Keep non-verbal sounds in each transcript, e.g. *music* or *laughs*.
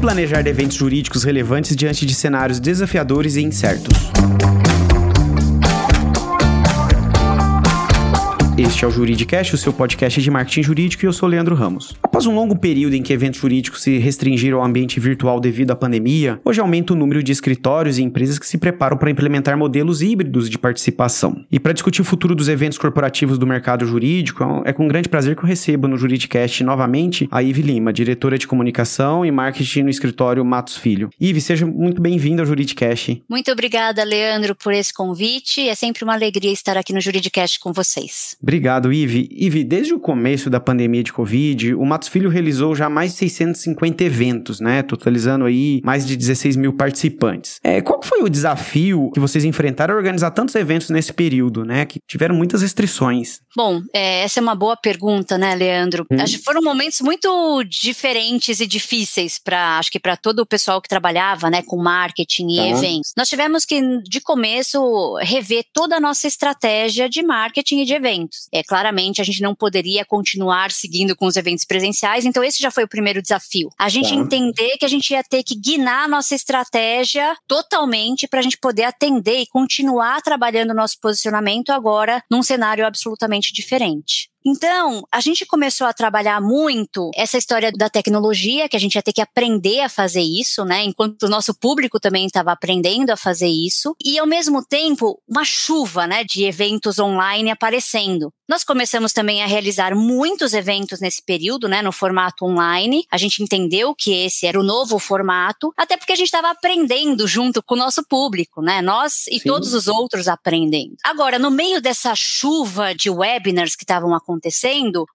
Planejar eventos jurídicos relevantes diante de cenários desafiadores e incertos? Este é o Juridicast, o seu podcast de marketing jurídico, e eu sou Leandro Ramos. Após um longo período em que eventos jurídicos se restringiram ao ambiente virtual devido à pandemia, hoje aumenta o número de escritórios e empresas que se preparam para implementar modelos híbridos de participação. E para discutir o futuro dos eventos corporativos do mercado jurídico, é com grande prazer que eu recebo no Juridicast novamente a Ive Lima, diretora de comunicação e marketing no escritório Matos Filho. Ive, seja muito bem-vinda ao Juridicast. Muito obrigada, Leandro, por esse convite. É sempre uma alegria estar aqui no Juridicast com vocês. Obrigado, Ive. Ive, desde o começo da pandemia de Covid, o Matos Filho realizou já mais de 650 eventos, né? Totalizando aí mais de 16 mil participantes. É, qual foi o desafio que vocês enfrentaram a organizar tantos eventos nesse período, né? Que tiveram muitas restrições. Bom, é, essa é uma boa pergunta, né, Leandro? Hum. Acho que foram momentos muito diferentes e difíceis para, acho que para todo o pessoal que trabalhava, né, com marketing e tá. eventos. Nós tivemos que, de começo, rever toda a nossa estratégia de marketing e de eventos. É, claramente, a gente não poderia continuar seguindo com os eventos presenciais, então esse já foi o primeiro desafio. A gente tá. entender que a gente ia ter que guinar a nossa estratégia totalmente para a gente poder atender e continuar trabalhando o nosso posicionamento agora num cenário absolutamente diferente. Então, a gente começou a trabalhar muito essa história da tecnologia, que a gente ia ter que aprender a fazer isso, né? Enquanto o nosso público também estava aprendendo a fazer isso. E, ao mesmo tempo, uma chuva, né, de eventos online aparecendo. Nós começamos também a realizar muitos eventos nesse período, né, no formato online. A gente entendeu que esse era o novo formato, até porque a gente estava aprendendo junto com o nosso público, né? Nós e Sim. todos os outros aprendendo. Agora, no meio dessa chuva de webinars que estavam acontecendo,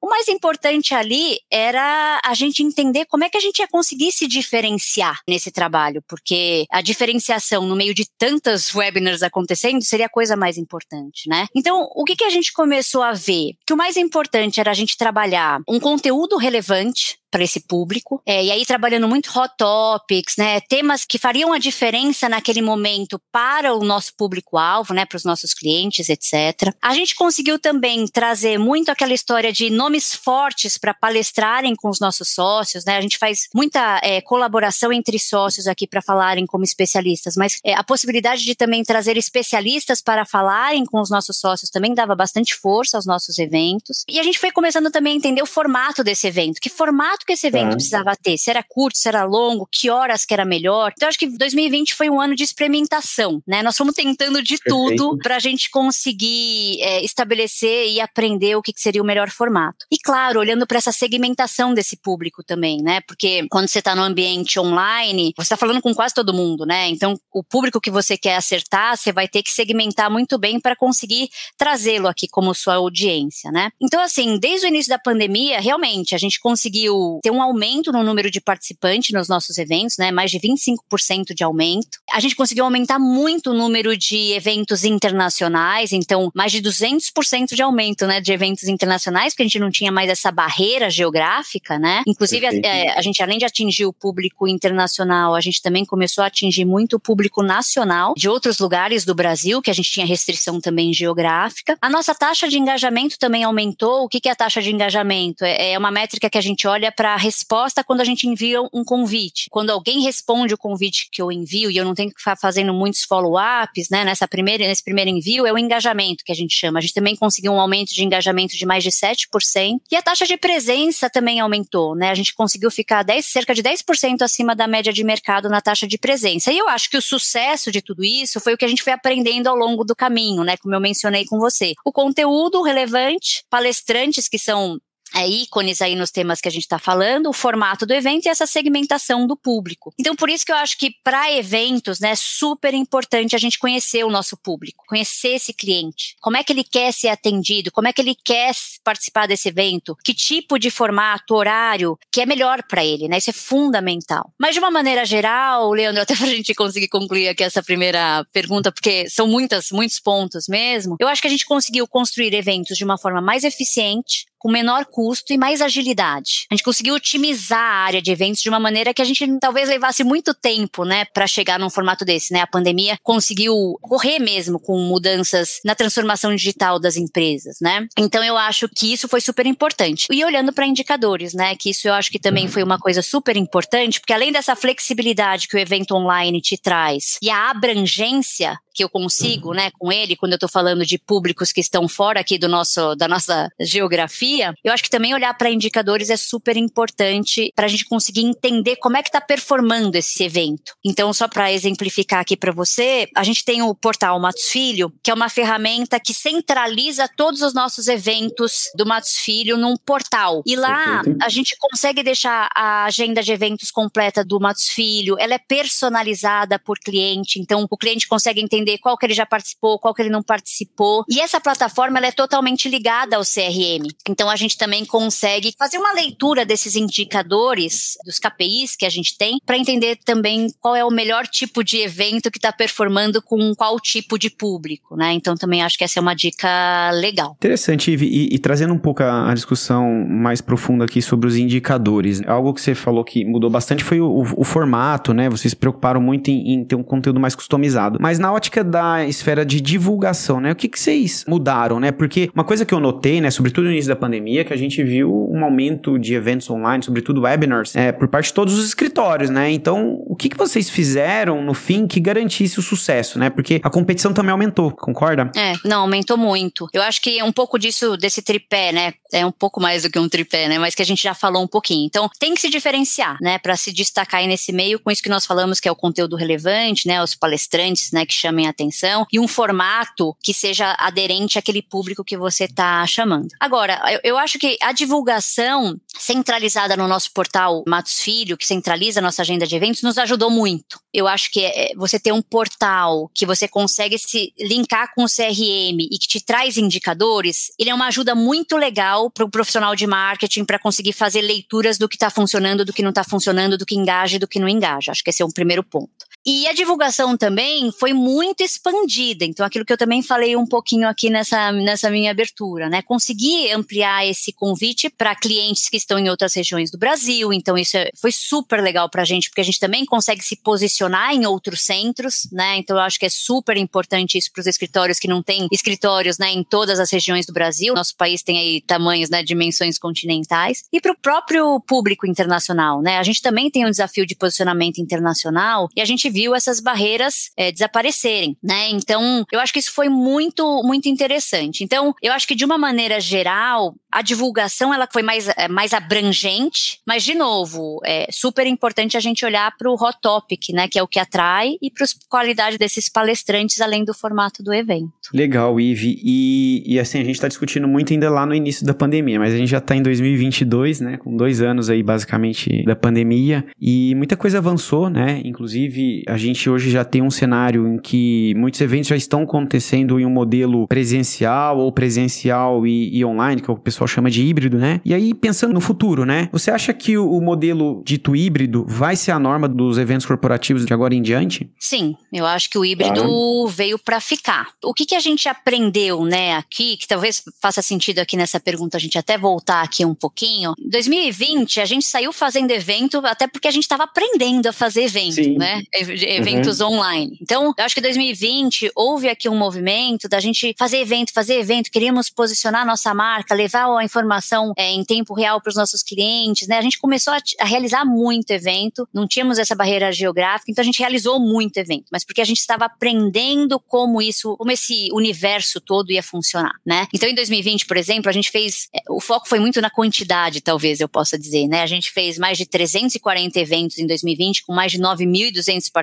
o mais importante ali era a gente entender como é que a gente ia conseguir se diferenciar nesse trabalho, porque a diferenciação no meio de tantas webinars acontecendo seria a coisa mais importante, né? Então, o que, que a gente começou a ver que o mais importante era a gente trabalhar um conteúdo relevante, para esse público. É, e aí trabalhando muito hot topics, né, temas que fariam a diferença naquele momento para o nosso público-alvo, né, para os nossos clientes, etc. A gente conseguiu também trazer muito aquela história de nomes fortes para palestrarem com os nossos sócios, né? A gente faz muita é, colaboração entre sócios aqui para falarem como especialistas, mas é, a possibilidade de também trazer especialistas para falarem com os nossos sócios também dava bastante força aos nossos eventos. E a gente foi começando também a entender o formato desse evento, que formato que esse evento tá. precisava ter, se era curto, se era longo, que horas que era melhor. Então, acho que 2020 foi um ano de experimentação, né? Nós fomos tentando de Perfeito. tudo para a gente conseguir é, estabelecer e aprender o que, que seria o melhor formato. E claro, olhando para essa segmentação desse público também, né? Porque quando você está no ambiente online, você está falando com quase todo mundo, né? Então, o público que você quer acertar, você vai ter que segmentar muito bem para conseguir trazê-lo aqui como sua audiência, né? Então, assim, desde o início da pandemia, realmente, a gente conseguiu ter um aumento no número de participantes nos nossos eventos, né? Mais de 25% de aumento. A gente conseguiu aumentar muito o número de eventos internacionais, então mais de 200% de aumento, né, de eventos internacionais, porque a gente não tinha mais essa barreira geográfica, né? Inclusive a, é, a, gente além de atingir o público internacional, a gente também começou a atingir muito o público nacional de outros lugares do Brasil, que a gente tinha restrição também geográfica. A nossa taxa de engajamento também aumentou. O que, que é a taxa de engajamento? É, é uma métrica que a gente olha para para a resposta quando a gente envia um convite. Quando alguém responde o convite que eu envio e eu não tenho que ficar fazendo muitos follow-ups, né? Nessa primeira, nesse primeiro envio é o engajamento que a gente chama. A gente também conseguiu um aumento de engajamento de mais de 7%. E a taxa de presença também aumentou, né? A gente conseguiu ficar 10, cerca de 10% acima da média de mercado na taxa de presença. E eu acho que o sucesso de tudo isso foi o que a gente foi aprendendo ao longo do caminho, né? Como eu mencionei com você. O conteúdo relevante, palestrantes que são é, ícones aí nos temas que a gente está falando, o formato do evento e essa segmentação do público. Então, por isso que eu acho que para eventos, né, é super importante a gente conhecer o nosso público, conhecer esse cliente, como é que ele quer ser atendido, como é que ele quer participar desse evento, que tipo de formato, horário, que é melhor para ele, né? Isso é fundamental. Mas de uma maneira geral, Leandro, *laughs* até para a gente conseguir concluir aqui essa primeira pergunta, porque são muitas, muitos pontos mesmo, eu acho que a gente conseguiu construir eventos de uma forma mais eficiente, com menor custo e mais agilidade. A gente conseguiu otimizar a área de eventos de uma maneira que a gente talvez levasse muito tempo, né, para chegar num formato desse, né? A pandemia conseguiu correr mesmo com mudanças na transformação digital das empresas, né? Então eu acho que isso foi super importante. E olhando para indicadores, né, que isso eu acho que também foi uma coisa super importante, porque além dessa flexibilidade que o evento online te traz e a abrangência que eu consigo, uhum. né, com ele, quando eu estou falando de públicos que estão fora aqui do nosso, da nossa geografia, eu acho que também olhar para indicadores é super importante para a gente conseguir entender como é que está performando esse evento. Então, só para exemplificar aqui para você, a gente tem o portal Matos Filho, que é uma ferramenta que centraliza todos os nossos eventos do Matos Filho num portal. E lá a gente consegue deixar a agenda de eventos completa do Matos Filho, ela é personalizada por cliente, então o cliente consegue entender entender qual que ele já participou, qual que ele não participou. E essa plataforma ela é totalmente ligada ao CRM. Então a gente também consegue fazer uma leitura desses indicadores, dos KPIs que a gente tem, para entender também qual é o melhor tipo de evento que está performando com qual tipo de público, né? Então também acho que essa é uma dica legal. Interessante, Ivi, e, e trazendo um pouco a, a, discussão mais profunda aqui sobre os indicadores, algo que você falou que mudou bastante foi o, o, o formato, né? Vocês se preocuparam muito em, em ter um conteúdo mais customizado. Mas na ótica prática da esfera de divulgação, né? O que, que vocês mudaram, né? Porque uma coisa que eu notei, né, sobretudo no início da pandemia, que a gente viu um aumento de eventos online, sobretudo webinars, é, por parte de todos os escritórios, né? Então, o que, que vocês fizeram no fim que garantisse o sucesso, né? Porque a competição também aumentou, concorda? É, não, aumentou muito. Eu acho que um pouco disso, desse tripé, né? É um pouco mais do que um tripé, né? Mas que a gente já falou um pouquinho. Então, tem que se diferenciar, né? Para se destacar aí nesse meio com isso que nós falamos, que é o conteúdo relevante, né? Os palestrantes, né? Que chamem chamem atenção e um formato que seja aderente àquele público que você está chamando. Agora, eu, eu acho que a divulgação centralizada no nosso portal Matos Filho, que centraliza a nossa agenda de eventos, nos ajudou muito. Eu acho que é, você ter um portal que você consegue se linkar com o CRM e que te traz indicadores, ele é uma ajuda muito legal para o profissional de marketing para conseguir fazer leituras do que está funcionando, do que não está funcionando, do que engaja e do que não engaja. Acho que esse é um primeiro ponto. E a divulgação também foi muito expandida. Então, aquilo que eu também falei um pouquinho aqui nessa, nessa minha abertura, né? Conseguir ampliar esse convite para clientes que estão em outras regiões do Brasil. Então, isso é, foi super legal para a gente, porque a gente também consegue se posicionar em outros centros, né? Então, eu acho que é super importante isso para os escritórios que não têm escritórios, né, em todas as regiões do Brasil. Nosso país tem aí tamanhos, né, dimensões continentais. E para o próprio público internacional, né? A gente também tem um desafio de posicionamento internacional e a gente viu essas barreiras é, desaparecerem, né? Então, eu acho que isso foi muito, muito interessante. Então, eu acho que de uma maneira geral, a divulgação ela foi mais, é, mais abrangente, mas de novo, é super importante a gente olhar para o hot topic, né? Que é o que atrai e para a qualidade desses palestrantes, além do formato do evento. Legal, Ive. E, e assim, a gente está discutindo muito ainda lá no início da pandemia, mas a gente já está em 2022, né? Com dois anos aí, basicamente, da pandemia. E muita coisa avançou, né? Inclusive, a gente hoje já tem um cenário em que muitos eventos já estão acontecendo em um modelo presencial ou presencial e, e online, que é o pessoal chama de híbrido, né? E aí, pensando no futuro, né? Você acha que o, o modelo dito híbrido vai ser a norma dos eventos corporativos de agora em diante? Sim, eu acho que o híbrido veio para ficar. O que, que a gente aprendeu, né, aqui, que talvez faça sentido aqui nessa pergunta, a gente até voltar aqui um pouquinho. Em 2020, a gente saiu fazendo evento até porque a gente estava aprendendo a fazer evento, Sim. né? Eventos uhum. online. Então, eu acho que 2020 houve aqui um movimento da gente fazer evento, fazer evento, queríamos posicionar nossa marca, levar a informação é, em tempo real para os nossos clientes, né? A gente começou a, a, realizar muito evento, não tínhamos essa barreira geográfica, então a gente realizou muito evento, mas porque a gente estava aprendendo como isso, como esse universo todo ia funcionar, né? Então, em 2020, por exemplo, a gente fez, é, o foco foi muito na quantidade, talvez eu possa dizer, né? A gente fez mais de 340 eventos em 2020, com mais de 9.200 participantes,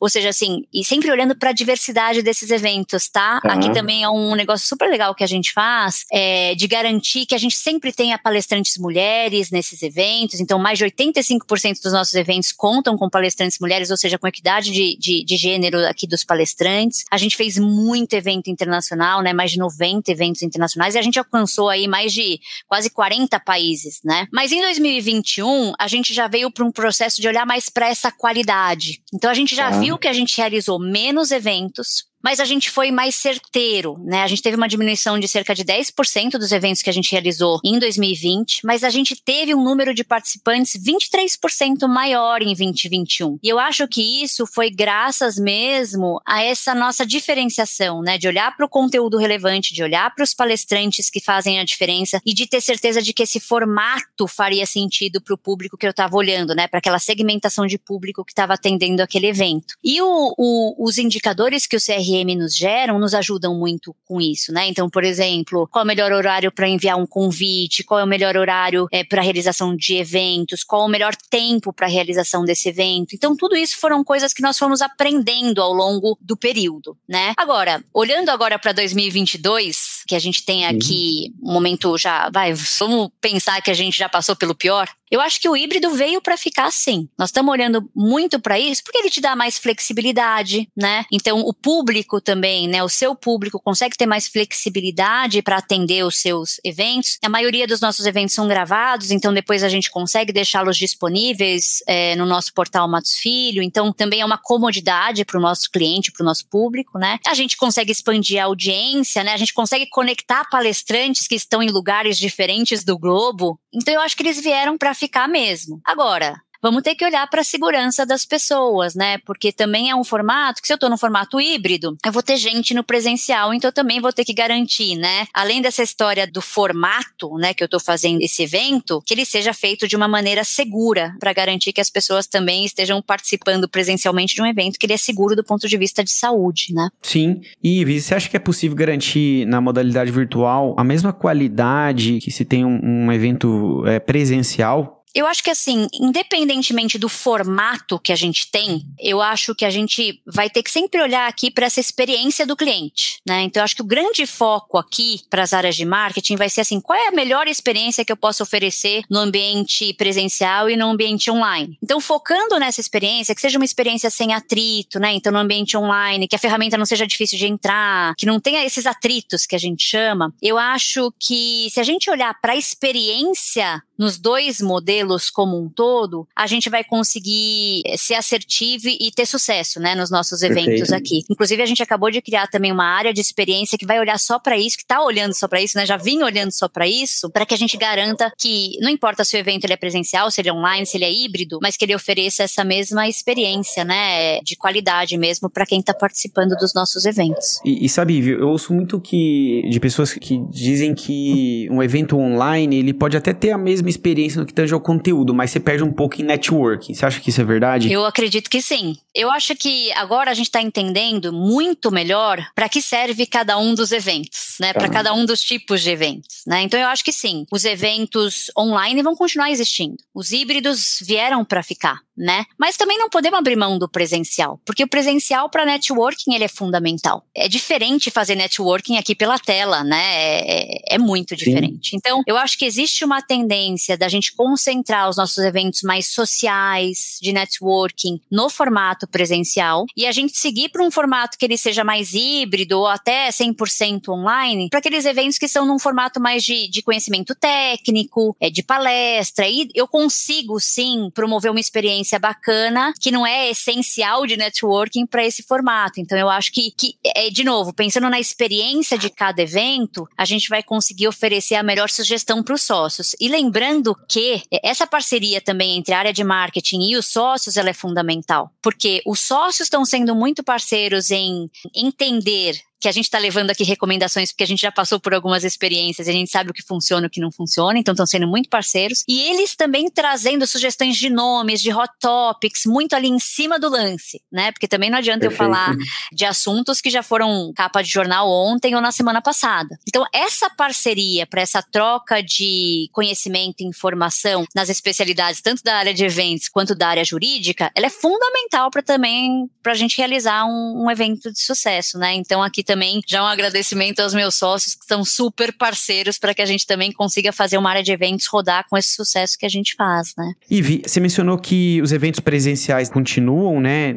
ou seja, assim, e sempre olhando para a diversidade desses eventos, tá? Uhum. Aqui também é um negócio super legal que a gente faz, é, de garantir que a gente sempre tenha palestrantes mulheres nesses eventos, então mais de 85% dos nossos eventos contam com palestrantes mulheres, ou seja, com equidade de, de, de gênero aqui dos palestrantes. A gente fez muito evento internacional, né? Mais de 90 eventos internacionais, e a gente alcançou aí mais de quase 40 países, né? Mas em 2021, a gente já veio para um processo de olhar mais para essa qualidade. Então a gente já ah. viu que a gente realizou menos eventos, mas a gente foi mais certeiro, né? A gente teve uma diminuição de cerca de 10% dos eventos que a gente realizou em 2020, mas a gente teve um número de participantes 23% maior em 2021. E eu acho que isso foi graças mesmo a essa nossa diferenciação, né? De olhar para o conteúdo relevante, de olhar para os palestrantes que fazem a diferença e de ter certeza de que esse formato faria sentido para o público que eu estava olhando, né? Para aquela segmentação de público que estava atendendo aquele evento. E o, o, os indicadores que o CRM nos geram nos ajudam muito com isso, né? Então, por exemplo, qual é o melhor horário para enviar um convite, qual é o melhor horário é, para realização de eventos, qual é o melhor tempo para realização desse evento. Então, tudo isso foram coisas que nós fomos aprendendo ao longo do período, né? Agora, olhando agora para 2022, que a gente tem aqui um momento já, vai, vamos pensar que a gente já passou pelo pior. Eu acho que o híbrido veio para ficar assim. Nós estamos olhando muito para isso porque ele te dá mais flexibilidade, né? Então o público também, né? O seu público consegue ter mais flexibilidade para atender os seus eventos. A maioria dos nossos eventos são gravados, então depois a gente consegue deixá-los disponíveis é, no nosso portal Matos Filho. Então também é uma comodidade para o nosso cliente, para o nosso público, né? A gente consegue expandir a audiência, né? A gente consegue conectar palestrantes que estão em lugares diferentes do globo. Então eu acho que eles vieram para ficar mesmo. Agora, vamos ter que olhar para a segurança das pessoas, né? Porque também é um formato que se eu estou no formato híbrido, eu vou ter gente no presencial, então eu também vou ter que garantir, né? Além dessa história do formato, né, que eu estou fazendo esse evento, que ele seja feito de uma maneira segura para garantir que as pessoas também estejam participando presencialmente de um evento que ele é seguro do ponto de vista de saúde, né? Sim. E você acha que é possível garantir na modalidade virtual a mesma qualidade que se tem um, um evento é, presencial eu acho que assim, independentemente do formato que a gente tem, eu acho que a gente vai ter que sempre olhar aqui para essa experiência do cliente, né? Então eu acho que o grande foco aqui para as áreas de marketing vai ser assim, qual é a melhor experiência que eu posso oferecer no ambiente presencial e no ambiente online? Então focando nessa experiência, que seja uma experiência sem atrito, né? Então no ambiente online, que a ferramenta não seja difícil de entrar, que não tenha esses atritos que a gente chama, eu acho que se a gente olhar para a experiência nos dois modelos como um todo, a gente vai conseguir ser assertivo e ter sucesso, né, nos nossos eventos Perfeito. aqui. Inclusive, a gente acabou de criar também uma área de experiência que vai olhar só para isso, que está olhando só para isso, né, já vinha olhando só para isso, para que a gente garanta que não importa se o evento ele é presencial, se ele é online, se ele é híbrido, mas que ele ofereça essa mesma experiência, né, de qualidade mesmo para quem está participando dos nossos eventos. E, e sabe, eu ouço muito que de pessoas que dizem que um evento online ele pode até ter a mesma mesma experiência no que tange ao conteúdo, mas você perde um pouco em networking. Você acha que isso é verdade? Eu acredito que sim. Eu acho que agora a gente está entendendo muito melhor para que serve cada um dos eventos, né? Tá. Para cada um dos tipos de eventos, né? Então eu acho que sim. Os eventos online vão continuar existindo. Os híbridos vieram para ficar né? Mas também não podemos abrir mão do presencial, porque o presencial para networking ele é fundamental. É diferente fazer networking aqui pela tela, né? É, é, é muito diferente. Sim. Então, eu acho que existe uma tendência da gente concentrar os nossos eventos mais sociais de networking no formato presencial e a gente seguir para um formato que ele seja mais híbrido ou até 100% online, para aqueles eventos que são num formato mais de, de conhecimento técnico, é de palestra, e eu consigo sim promover uma experiência bacana, que não é essencial de networking para esse formato. Então, eu acho que, que, é, de novo, pensando na experiência de cada evento, a gente vai conseguir oferecer a melhor sugestão para os sócios. E lembrando que essa parceria também entre a área de marketing e os sócios, ela é fundamental. Porque os sócios estão sendo muito parceiros em entender que a gente está levando aqui recomendações porque a gente já passou por algumas experiências e a gente sabe o que funciona e o que não funciona, então estão sendo muito parceiros. E eles também trazendo sugestões de nomes, de hot topics, muito ali em cima do lance, né? Porque também não adianta Perfeito. eu falar de assuntos que já foram capa de jornal ontem ou na semana passada. Então, essa parceria para essa troca de conhecimento e informação nas especialidades, tanto da área de eventos quanto da área jurídica, ela é fundamental para também para a gente realizar um, um evento de sucesso, né? Então, aqui também já um agradecimento aos meus sócios que são super parceiros para que a gente também consiga fazer uma área de eventos rodar com esse sucesso que a gente faz, né? Ivi, você mencionou que os eventos presenciais continuam, né,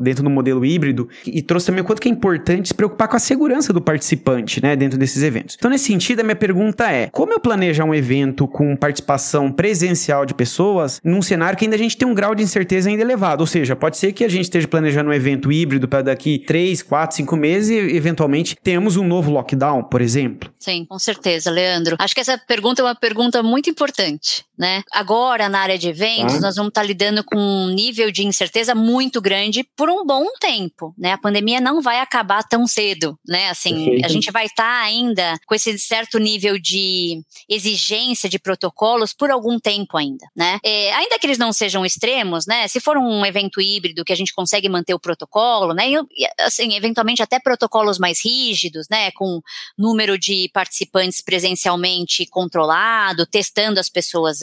dentro do modelo híbrido e trouxe também o quanto que é importante se preocupar com a segurança do participante, né, dentro desses eventos. Então, nesse sentido, a minha pergunta é: como eu planejar um evento com participação presencial de pessoas num cenário que ainda a gente tem um grau de incerteza ainda elevado? Ou seja, pode ser que a gente esteja planejando um evento híbrido para daqui 3, 4, 5 meses e eventualmente temos um novo lockdown, por exemplo. Sim, com certeza, Leandro. Acho que essa pergunta é uma pergunta muito importante, né? Agora, na área de eventos, ah. nós vamos estar lidando com um nível de incerteza muito grande por um bom tempo, né? A pandemia não vai acabar tão cedo, né? Assim, Perfeito. a gente vai estar ainda com esse certo nível de exigência de protocolos por algum tempo ainda, né? É, ainda que eles não sejam extremos, né? Se for um evento híbrido que a gente consegue manter o protocolo, né? E, assim, eventualmente até protocolos mais rígidos, né? Com número de participantes presencialmente controlado, testando as pessoas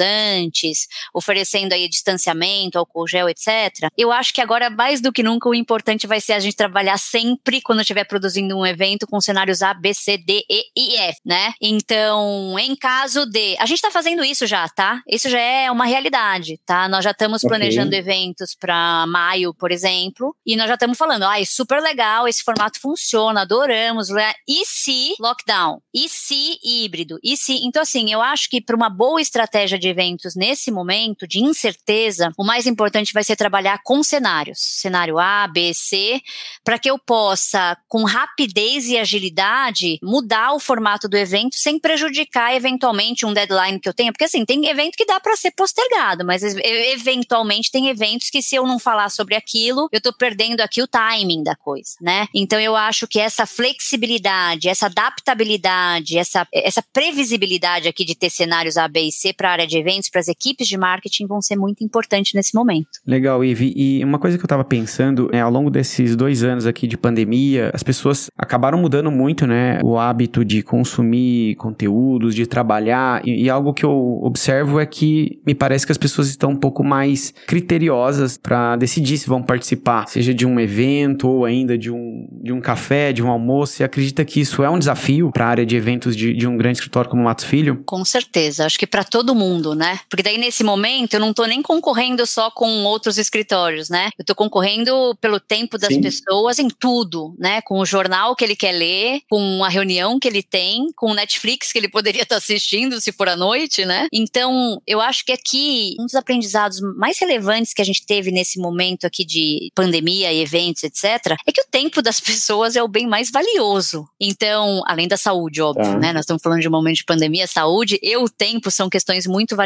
oferecendo aí distanciamento, álcool gel, etc. Eu acho que agora, mais do que nunca, o importante vai ser a gente trabalhar sempre quando estiver produzindo um evento com cenários A, B, C, D, E e F, né? Então, em caso de. A gente tá fazendo isso já, tá? Isso já é uma realidade, tá? Nós já estamos planejando okay. eventos para maio, por exemplo, e nós já estamos falando, ai, ah, super legal, esse formato funciona, adoramos. Né? E se lockdown? E se híbrido? E se. Então, assim, eu acho que para uma boa estratégia de eventos nesse momento de incerteza, o mais importante vai ser trabalhar com cenários, cenário A, B, C, para que eu possa, com rapidez e agilidade, mudar o formato do evento sem prejudicar eventualmente um deadline que eu tenha, porque assim, tem evento que dá para ser postergado, mas eventualmente tem eventos que se eu não falar sobre aquilo, eu tô perdendo aqui o timing da coisa, né? Então eu acho que essa flexibilidade, essa adaptabilidade, essa, essa previsibilidade aqui de ter cenários A, B e C para a área de eventos, para as equipes de marketing vão ser muito importantes nesse momento. Legal, Ivi. E uma coisa que eu estava pensando, é, ao longo desses dois anos aqui de pandemia, as pessoas acabaram mudando muito, né, o hábito de consumir conteúdos, de trabalhar. E, e algo que eu observo é que me parece que as pessoas estão um pouco mais criteriosas para decidir se vão participar, seja de um evento ou ainda de um, de um café, de um almoço. Você acredita que isso é um desafio para a área de eventos de, de um grande escritório como o Matos Filho? Com certeza. Acho que para todo mundo, né? Porque daí nesse momento eu não estou nem concorrendo só com outros escritórios, né? Eu estou concorrendo pelo tempo das Sim. pessoas em tudo, né? Com o jornal que ele quer ler, com a reunião que ele tem, com o Netflix que ele poderia estar *laughs* tá assistindo se for à noite, né? Então, eu acho que aqui um dos aprendizados mais relevantes que a gente teve nesse momento aqui de pandemia, eventos, etc, é que o tempo das *laughs* pessoas é o bem mais valioso. Então, além da saúde, óbvio, tá. né? Nós estamos falando de um momento de pandemia, saúde e o tempo são questões muito valiosas,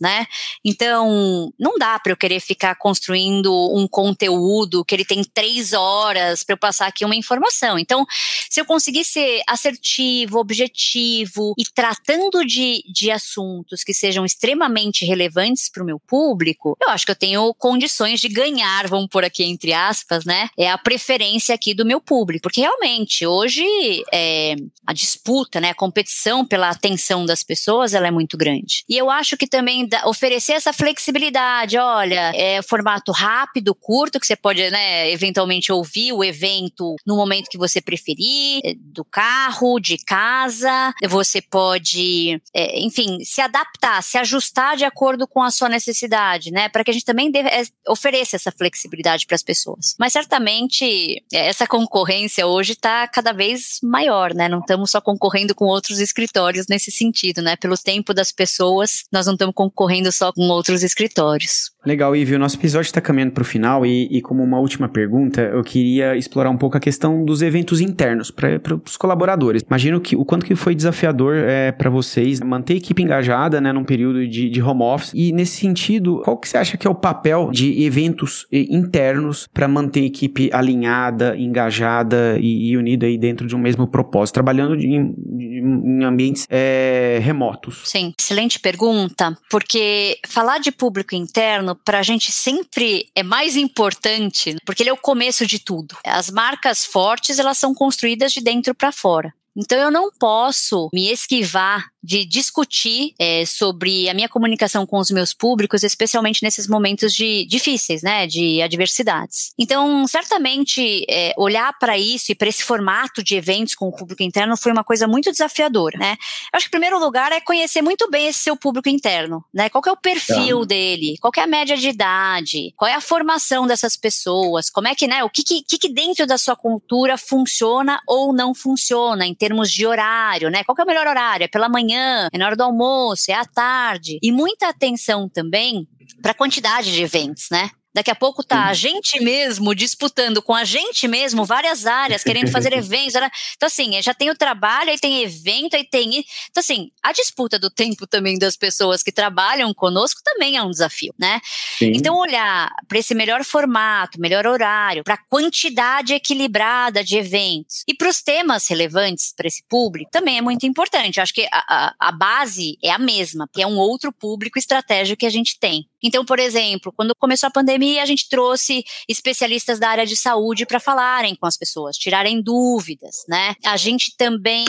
né? Então, não dá para eu querer ficar construindo um conteúdo que ele tem três horas para eu passar aqui uma informação. Então, se eu conseguir ser assertivo, objetivo e tratando de, de assuntos que sejam extremamente relevantes para o meu público, eu acho que eu tenho condições de ganhar, vamos por aqui entre aspas, né? É a preferência aqui do meu público. Porque realmente, hoje, é, a disputa, né? A competição pela atenção das pessoas, ela é muito grande. E eu acho que também oferecer essa flexibilidade, olha, é formato rápido, curto, que você pode, né, eventualmente ouvir o evento no momento que você preferir, é, do carro, de casa, você pode, é, enfim, se adaptar, se ajustar de acordo com a sua necessidade, né, para que a gente também deve, é, ofereça essa flexibilidade para as pessoas. Mas certamente é, essa concorrência hoje está cada vez maior, né, não estamos só concorrendo com outros escritórios nesse sentido, né, pelo tempo das pessoas, nós não estamos concorrendo só com outros escritórios. Legal, Ivy. O nosso episódio está caminhando para o final e, e, como uma última pergunta, eu queria explorar um pouco a questão dos eventos internos para os colaboradores. Imagino que o quanto que foi desafiador é, para vocês manter a equipe engajada né, num período de, de home office. E nesse sentido, qual que você acha que é o papel de eventos internos para manter a equipe alinhada, engajada e, e, unida aí dentro de um mesmo propósito, trabalhando em, em, ambientes é, remotos? Sim, excelente pergunta, porque falar de público interno para a gente sempre é mais importante, porque ele é o começo de tudo. As marcas fortes, elas são construídas de dentro para fora. Então eu não posso me esquivar de discutir é, sobre a minha comunicação com os meus públicos, especialmente nesses momentos de difíceis, né, de adversidades. Então, certamente, é, olhar para isso e para esse formato de eventos com o público interno foi uma coisa muito desafiadora, né? Eu acho que, em primeiro lugar, é conhecer muito bem esse seu público interno, né? Qual é o perfil é. dele, qual é a média de idade, qual é a formação dessas pessoas, como é que, né, o que, que, que dentro da sua cultura funciona ou não funciona em termos de horário, né? Qual é o melhor horário? É pela manhã, é na hora do almoço, é à tarde. E muita atenção também para a quantidade de eventos, né? Daqui a pouco tá a gente mesmo disputando com a gente mesmo várias áreas, querendo fazer *laughs* eventos. Então, assim, já tem o trabalho, aí tem evento, aí tem. Então, assim, a disputa do tempo também das pessoas que trabalham conosco também é um desafio, né? Sim. Então, olhar para esse melhor formato, melhor horário, para a quantidade equilibrada de eventos e para os temas relevantes para esse público também é muito importante. Eu acho que a, a, a base é a mesma, que é um outro público estratégico que a gente tem. Então, por exemplo, quando começou a pandemia, a gente trouxe especialistas da área de saúde para falarem com as pessoas, tirarem dúvidas, né? A gente também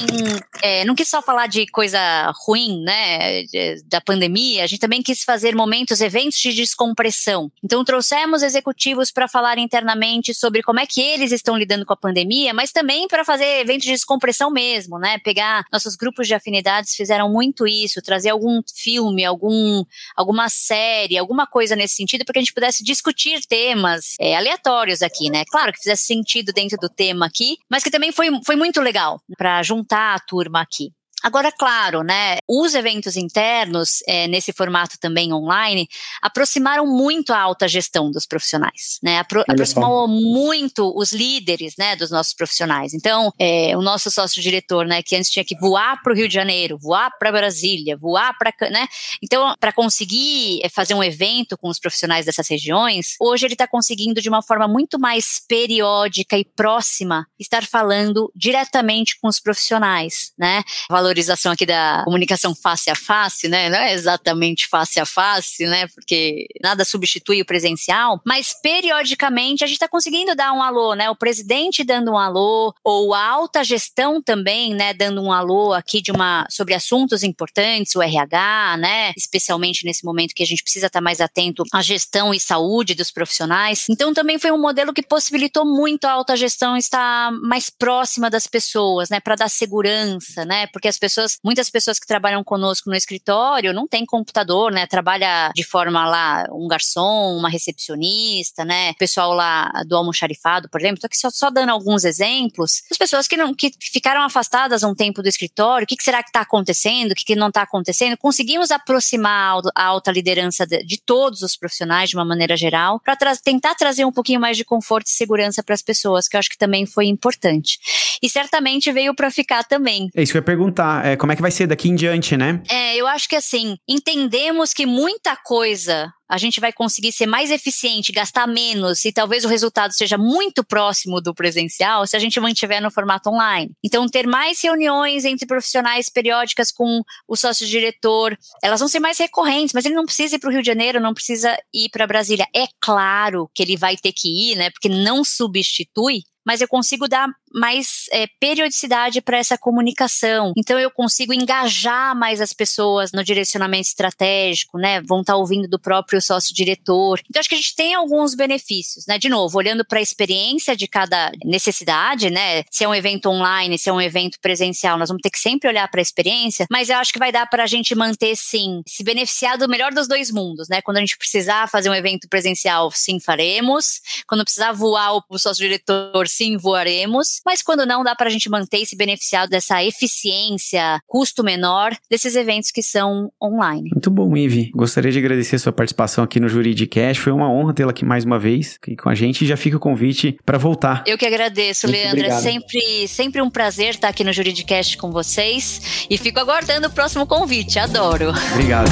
é, não quis só falar de coisa ruim, né, da pandemia, a gente também quis fazer momentos, eventos de descompressão. Então, trouxemos executivos para falar internamente sobre como é que eles estão lidando com a pandemia, mas também para fazer eventos de descompressão mesmo, né? Pegar nossos grupos de afinidades fizeram muito isso, trazer algum filme, algum, alguma série, alguma coisa nesse sentido, para que a gente pudesse discutir temas é, aleatórios aqui, né? Claro que fizesse sentido dentro do tema aqui, mas que também foi, foi muito legal para juntar a turma aqui. Agora, claro, né, os eventos internos, é, nesse formato também online, aproximaram muito a alta gestão dos profissionais, né, apro aproximou muito os líderes, né, dos nossos profissionais. Então, é, o nosso sócio-diretor, né, que antes tinha que voar para o Rio de Janeiro, voar para Brasília, voar para, né, então, para conseguir é, fazer um evento com os profissionais dessas regiões, hoje ele está conseguindo de uma forma muito mais periódica e próxima estar falando diretamente com os profissionais, né, valorização aqui da comunicação face a face, né? Não é exatamente face a face, né? Porque nada substitui o presencial, mas periodicamente a gente está conseguindo dar um alô, né? O presidente dando um alô, ou a alta gestão também, né? Dando um alô aqui de uma sobre assuntos importantes, o RH, né? Especialmente nesse momento que a gente precisa estar tá mais atento à gestão e saúde dos profissionais. Então também foi um modelo que possibilitou muito a alta gestão estar mais próxima das pessoas, né? Para dar segurança, né? Porque as as pessoas, muitas pessoas que trabalham conosco no escritório não tem computador, né? Trabalha de forma lá, um garçom, uma recepcionista, né? Pessoal lá do almoxarifado, por exemplo. Tô aqui só, só dando alguns exemplos. As pessoas que não que ficaram afastadas um tempo do escritório, o que, que será que está acontecendo, o que, que não está acontecendo? Conseguimos aproximar a alta liderança de, de todos os profissionais de uma maneira geral, para tra tentar trazer um pouquinho mais de conforto e segurança para as pessoas, que eu acho que também foi importante. E certamente veio para ficar também. É isso que eu ia perguntar é, como é que vai ser daqui em diante, né? É, eu acho que assim, entendemos que muita coisa a gente vai conseguir ser mais eficiente, gastar menos e talvez o resultado seja muito próximo do presencial se a gente mantiver no formato online. Então, ter mais reuniões entre profissionais periódicas com o sócio-diretor, elas vão ser mais recorrentes, mas ele não precisa ir para o Rio de Janeiro, não precisa ir para Brasília. É claro que ele vai ter que ir, né? Porque não substitui mas eu consigo dar mais é, periodicidade para essa comunicação. Então eu consigo engajar mais as pessoas no direcionamento estratégico, né? Vão estar tá ouvindo do próprio sócio-diretor. Então acho que a gente tem alguns benefícios, né? De novo, olhando para a experiência de cada necessidade, né? Se é um evento online, se é um evento presencial, nós vamos ter que sempre olhar para a experiência, mas eu acho que vai dar para a gente manter, sim, se beneficiar do melhor dos dois mundos, né? Quando a gente precisar fazer um evento presencial, sim, faremos. Quando precisar voar o sócio-diretor, sim voaremos, mas quando não, dá para a gente manter e se beneficiar dessa eficiência, custo menor desses eventos que são online. Muito bom, Ive. Gostaria de agradecer a sua participação aqui no Juridicast. Foi uma honra tê-la aqui mais uma vez aqui com a gente e já fica o convite para voltar. Eu que agradeço, Muito Leandro. É obrigado. É sempre, sempre um prazer estar aqui no Juridicast com vocês e fico aguardando o próximo convite. Adoro. Obrigado.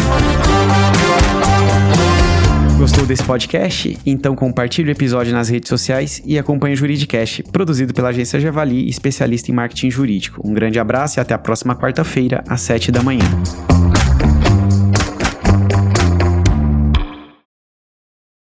Gostou desse podcast? Então compartilhe o episódio nas redes sociais e acompanhe o Juridicast, produzido pela agência Javali, especialista em marketing jurídico. Um grande abraço e até a próxima quarta-feira, às 7 da manhã.